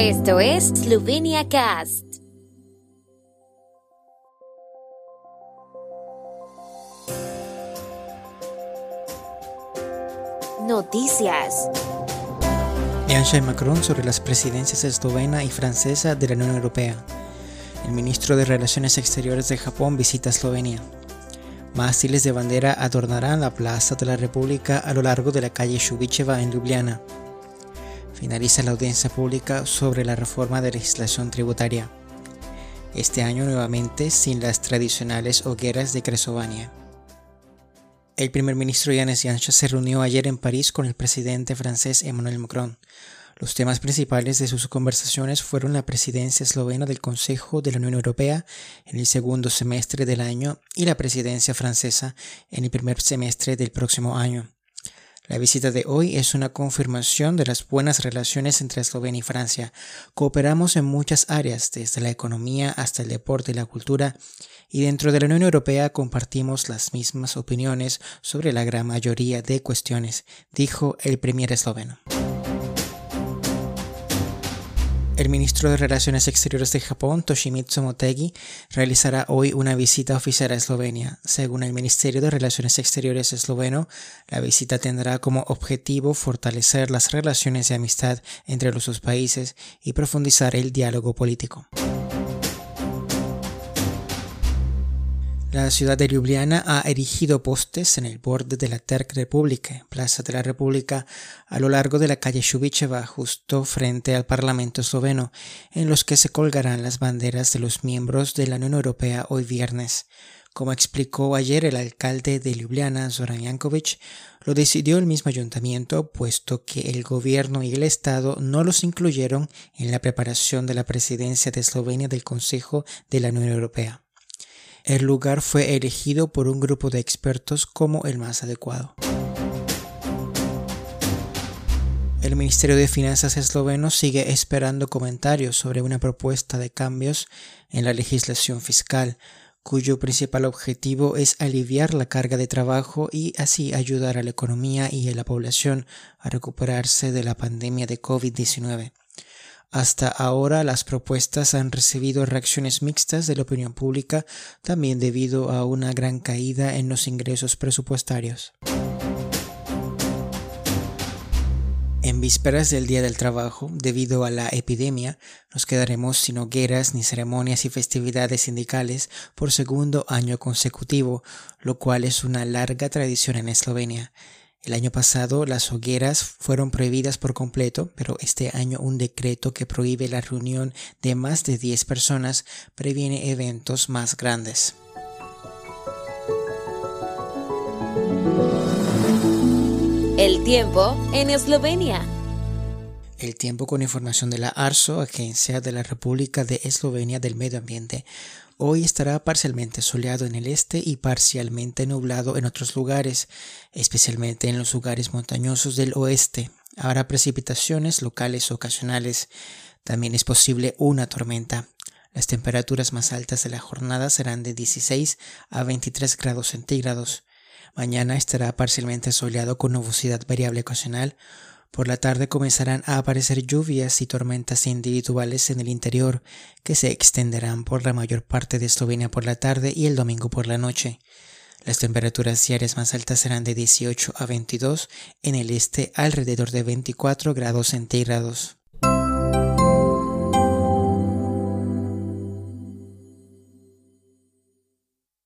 Esto es Slovenia Cast. Noticias. Macron sobre las presidencias eslovena y francesa de la Unión Europea. El ministro de Relaciones Exteriores de Japón visita Eslovenia. Mástiles de bandera adornarán la Plaza de la República a lo largo de la calle Shubicheva en Ljubljana. Finaliza la audiencia pública sobre la reforma de legislación tributaria. Este año nuevamente sin las tradicionales hogueras de Cresovania. El primer ministro Yanis Janša se reunió ayer en París con el presidente francés Emmanuel Macron. Los temas principales de sus conversaciones fueron la presidencia eslovena del Consejo de la Unión Europea en el segundo semestre del año y la presidencia francesa en el primer semestre del próximo año. La visita de hoy es una confirmación de las buenas relaciones entre Eslovenia y Francia. Cooperamos en muchas áreas, desde la economía hasta el deporte y la cultura, y dentro de la Unión Europea compartimos las mismas opiniones sobre la gran mayoría de cuestiones, dijo el premier esloveno. El ministro de Relaciones Exteriores de Japón, Toshimitsu Motegi, realizará hoy una visita oficial a Eslovenia. Según el Ministerio de Relaciones Exteriores esloveno, la visita tendrá como objetivo fortalecer las relaciones de amistad entre los dos países y profundizar el diálogo político. La ciudad de Ljubljana ha erigido postes en el borde de la Terk Republike, Plaza de la República, a lo largo de la calle Šubičeva, justo frente al Parlamento esloveno, en los que se colgarán las banderas de los miembros de la Unión Europea hoy viernes. Como explicó ayer el alcalde de Ljubljana, Zoran Jankovic, lo decidió el mismo ayuntamiento, puesto que el gobierno y el Estado no los incluyeron en la preparación de la presidencia de Eslovenia del Consejo de la Unión Europea. El lugar fue elegido por un grupo de expertos como el más adecuado. El Ministerio de Finanzas esloveno sigue esperando comentarios sobre una propuesta de cambios en la legislación fiscal, cuyo principal objetivo es aliviar la carga de trabajo y así ayudar a la economía y a la población a recuperarse de la pandemia de COVID-19. Hasta ahora las propuestas han recibido reacciones mixtas de la opinión pública, también debido a una gran caída en los ingresos presupuestarios. En vísperas del Día del Trabajo, debido a la epidemia, nos quedaremos sin hogueras ni ceremonias y festividades sindicales por segundo año consecutivo, lo cual es una larga tradición en Eslovenia. El año pasado las hogueras fueron prohibidas por completo, pero este año un decreto que prohíbe la reunión de más de 10 personas previene eventos más grandes. El tiempo en Eslovenia. El tiempo con información de la ARSO, Agencia de la República de Eslovenia del Medio Ambiente. Hoy estará parcialmente soleado en el este y parcialmente nublado en otros lugares, especialmente en los lugares montañosos del oeste. Habrá precipitaciones locales ocasionales. También es posible una tormenta. Las temperaturas más altas de la jornada serán de 16 a 23 grados centígrados. Mañana estará parcialmente soleado con nubosidad variable ocasional por la tarde comenzarán a aparecer lluvias y tormentas individuales en el interior que se extenderán por la mayor parte de Eslovenia por la tarde y el domingo por la noche. Las temperaturas diarias más altas serán de 18 a 22, en el este alrededor de 24 grados centígrados.